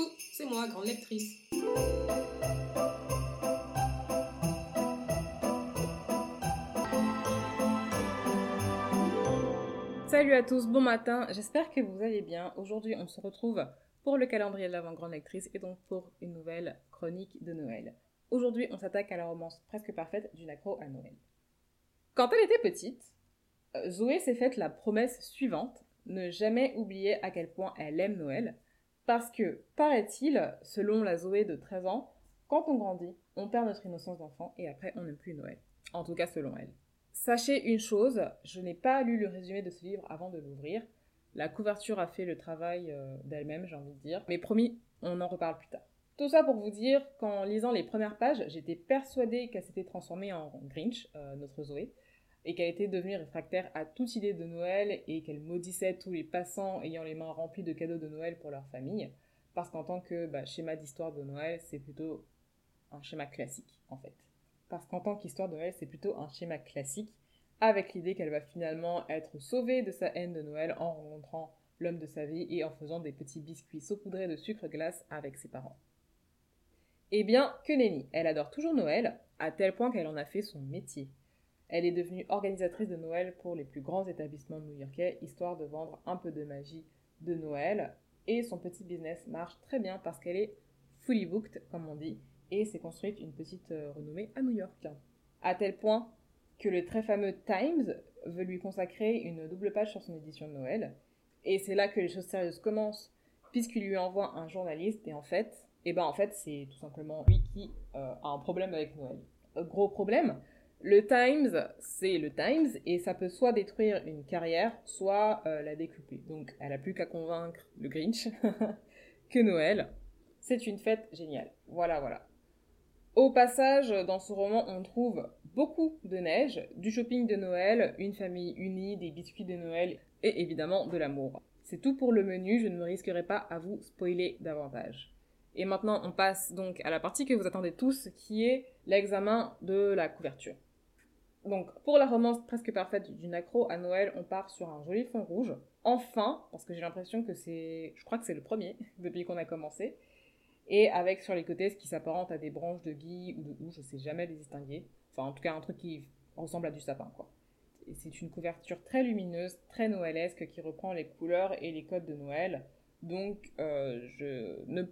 Coucou, c'est moi, grande lectrice. Salut à tous, bon matin, j'espère que vous allez bien. Aujourd'hui, on se retrouve pour le calendrier de l'avant grande lectrice et donc pour une nouvelle chronique de Noël. Aujourd'hui, on s'attaque à la romance presque parfaite d'une accro à Noël. Quand elle était petite, euh, Zoé s'est faite la promesse suivante ne jamais oublier à quel point elle aime Noël, parce que, paraît-il, selon la Zoé de 13 ans, quand on grandit, on perd notre innocence d'enfant et après on n'aime plus Noël. En tout cas selon elle. Sachez une chose, je n'ai pas lu le résumé de ce livre avant de l'ouvrir. La couverture a fait le travail euh, d'elle-même, j'ai envie de dire. Mais promis, on en reparle plus tard. Tout ça pour vous dire qu'en lisant les premières pages, j'étais persuadée qu'elle s'était transformée en Grinch, euh, notre Zoé et qu'elle était devenue réfractaire à toute idée de Noël et qu'elle maudissait tous les passants ayant les mains remplies de cadeaux de Noël pour leur famille, parce qu'en tant que bah, schéma d'histoire de Noël, c'est plutôt un schéma classique en fait. Parce qu'en tant qu'histoire de Noël, c'est plutôt un schéma classique, avec l'idée qu'elle va finalement être sauvée de sa haine de Noël en rencontrant l'homme de sa vie et en faisant des petits biscuits saupoudrés de sucre glace avec ses parents. Eh bien, que nenni, elle adore toujours Noël, à tel point qu'elle en a fait son métier. Elle est devenue organisatrice de Noël pour les plus grands établissements new-yorkais, histoire de vendre un peu de magie de Noël. Et son petit business marche très bien parce qu'elle est fully booked, comme on dit, et s'est construite une petite euh, renommée à New York. À tel point que le très fameux Times veut lui consacrer une double page sur son édition de Noël. Et c'est là que les choses sérieuses commencent, puisqu'il lui envoie un journaliste, et en fait, et eh ben en fait, c'est tout simplement lui qui euh, a un problème avec Noël. Euh, gros problème, le Times, c'est le Times et ça peut soit détruire une carrière, soit euh, la découper. Donc elle a plus qu'à convaincre le Grinch que Noël, c'est une fête géniale. Voilà, voilà. Au passage, dans ce roman, on trouve beaucoup de neige, du shopping de Noël, une famille unie, des biscuits de Noël et évidemment de l'amour. C'est tout pour le menu, je ne me risquerai pas à vous spoiler davantage. Et maintenant, on passe donc à la partie que vous attendez tous, qui est l'examen de la couverture. Donc, pour la romance presque parfaite d'une accro, à Noël, on part sur un joli fond rouge. Enfin, parce que j'ai l'impression que c'est. Je crois que c'est le premier depuis qu'on a commencé. Et avec sur les côtés ce qui s'apparente à des branches de gui ou de hou, je sais jamais les distinguer. Enfin, en tout cas, un truc qui ressemble à du sapin, quoi. Et c'est une couverture très lumineuse, très noëlesque, qui reprend les couleurs et les codes de Noël. Donc, euh, je ne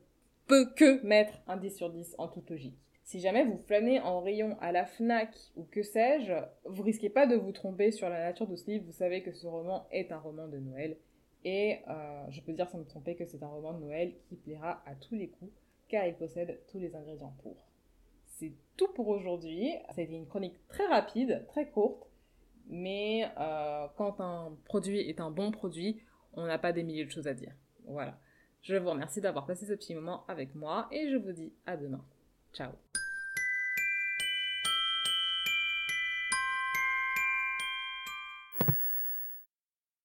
peux que mettre un 10 sur 10 en toute logique. Si jamais vous flânez en rayon à la FNAC ou que sais-je, vous risquez pas de vous tromper sur la nature de ce livre, vous savez que ce roman est un roman de Noël. Et euh, je peux dire sans me tromper que c'est un roman de Noël qui plaira à tous les coups, car il possède tous les ingrédients pour. C'est tout pour aujourd'hui. C'était une chronique très rapide, très courte, mais euh, quand un produit est un bon produit, on n'a pas des milliers de choses à dire. Voilà. Je vous remercie d'avoir passé ce petit moment avec moi et je vous dis à demain. Ciao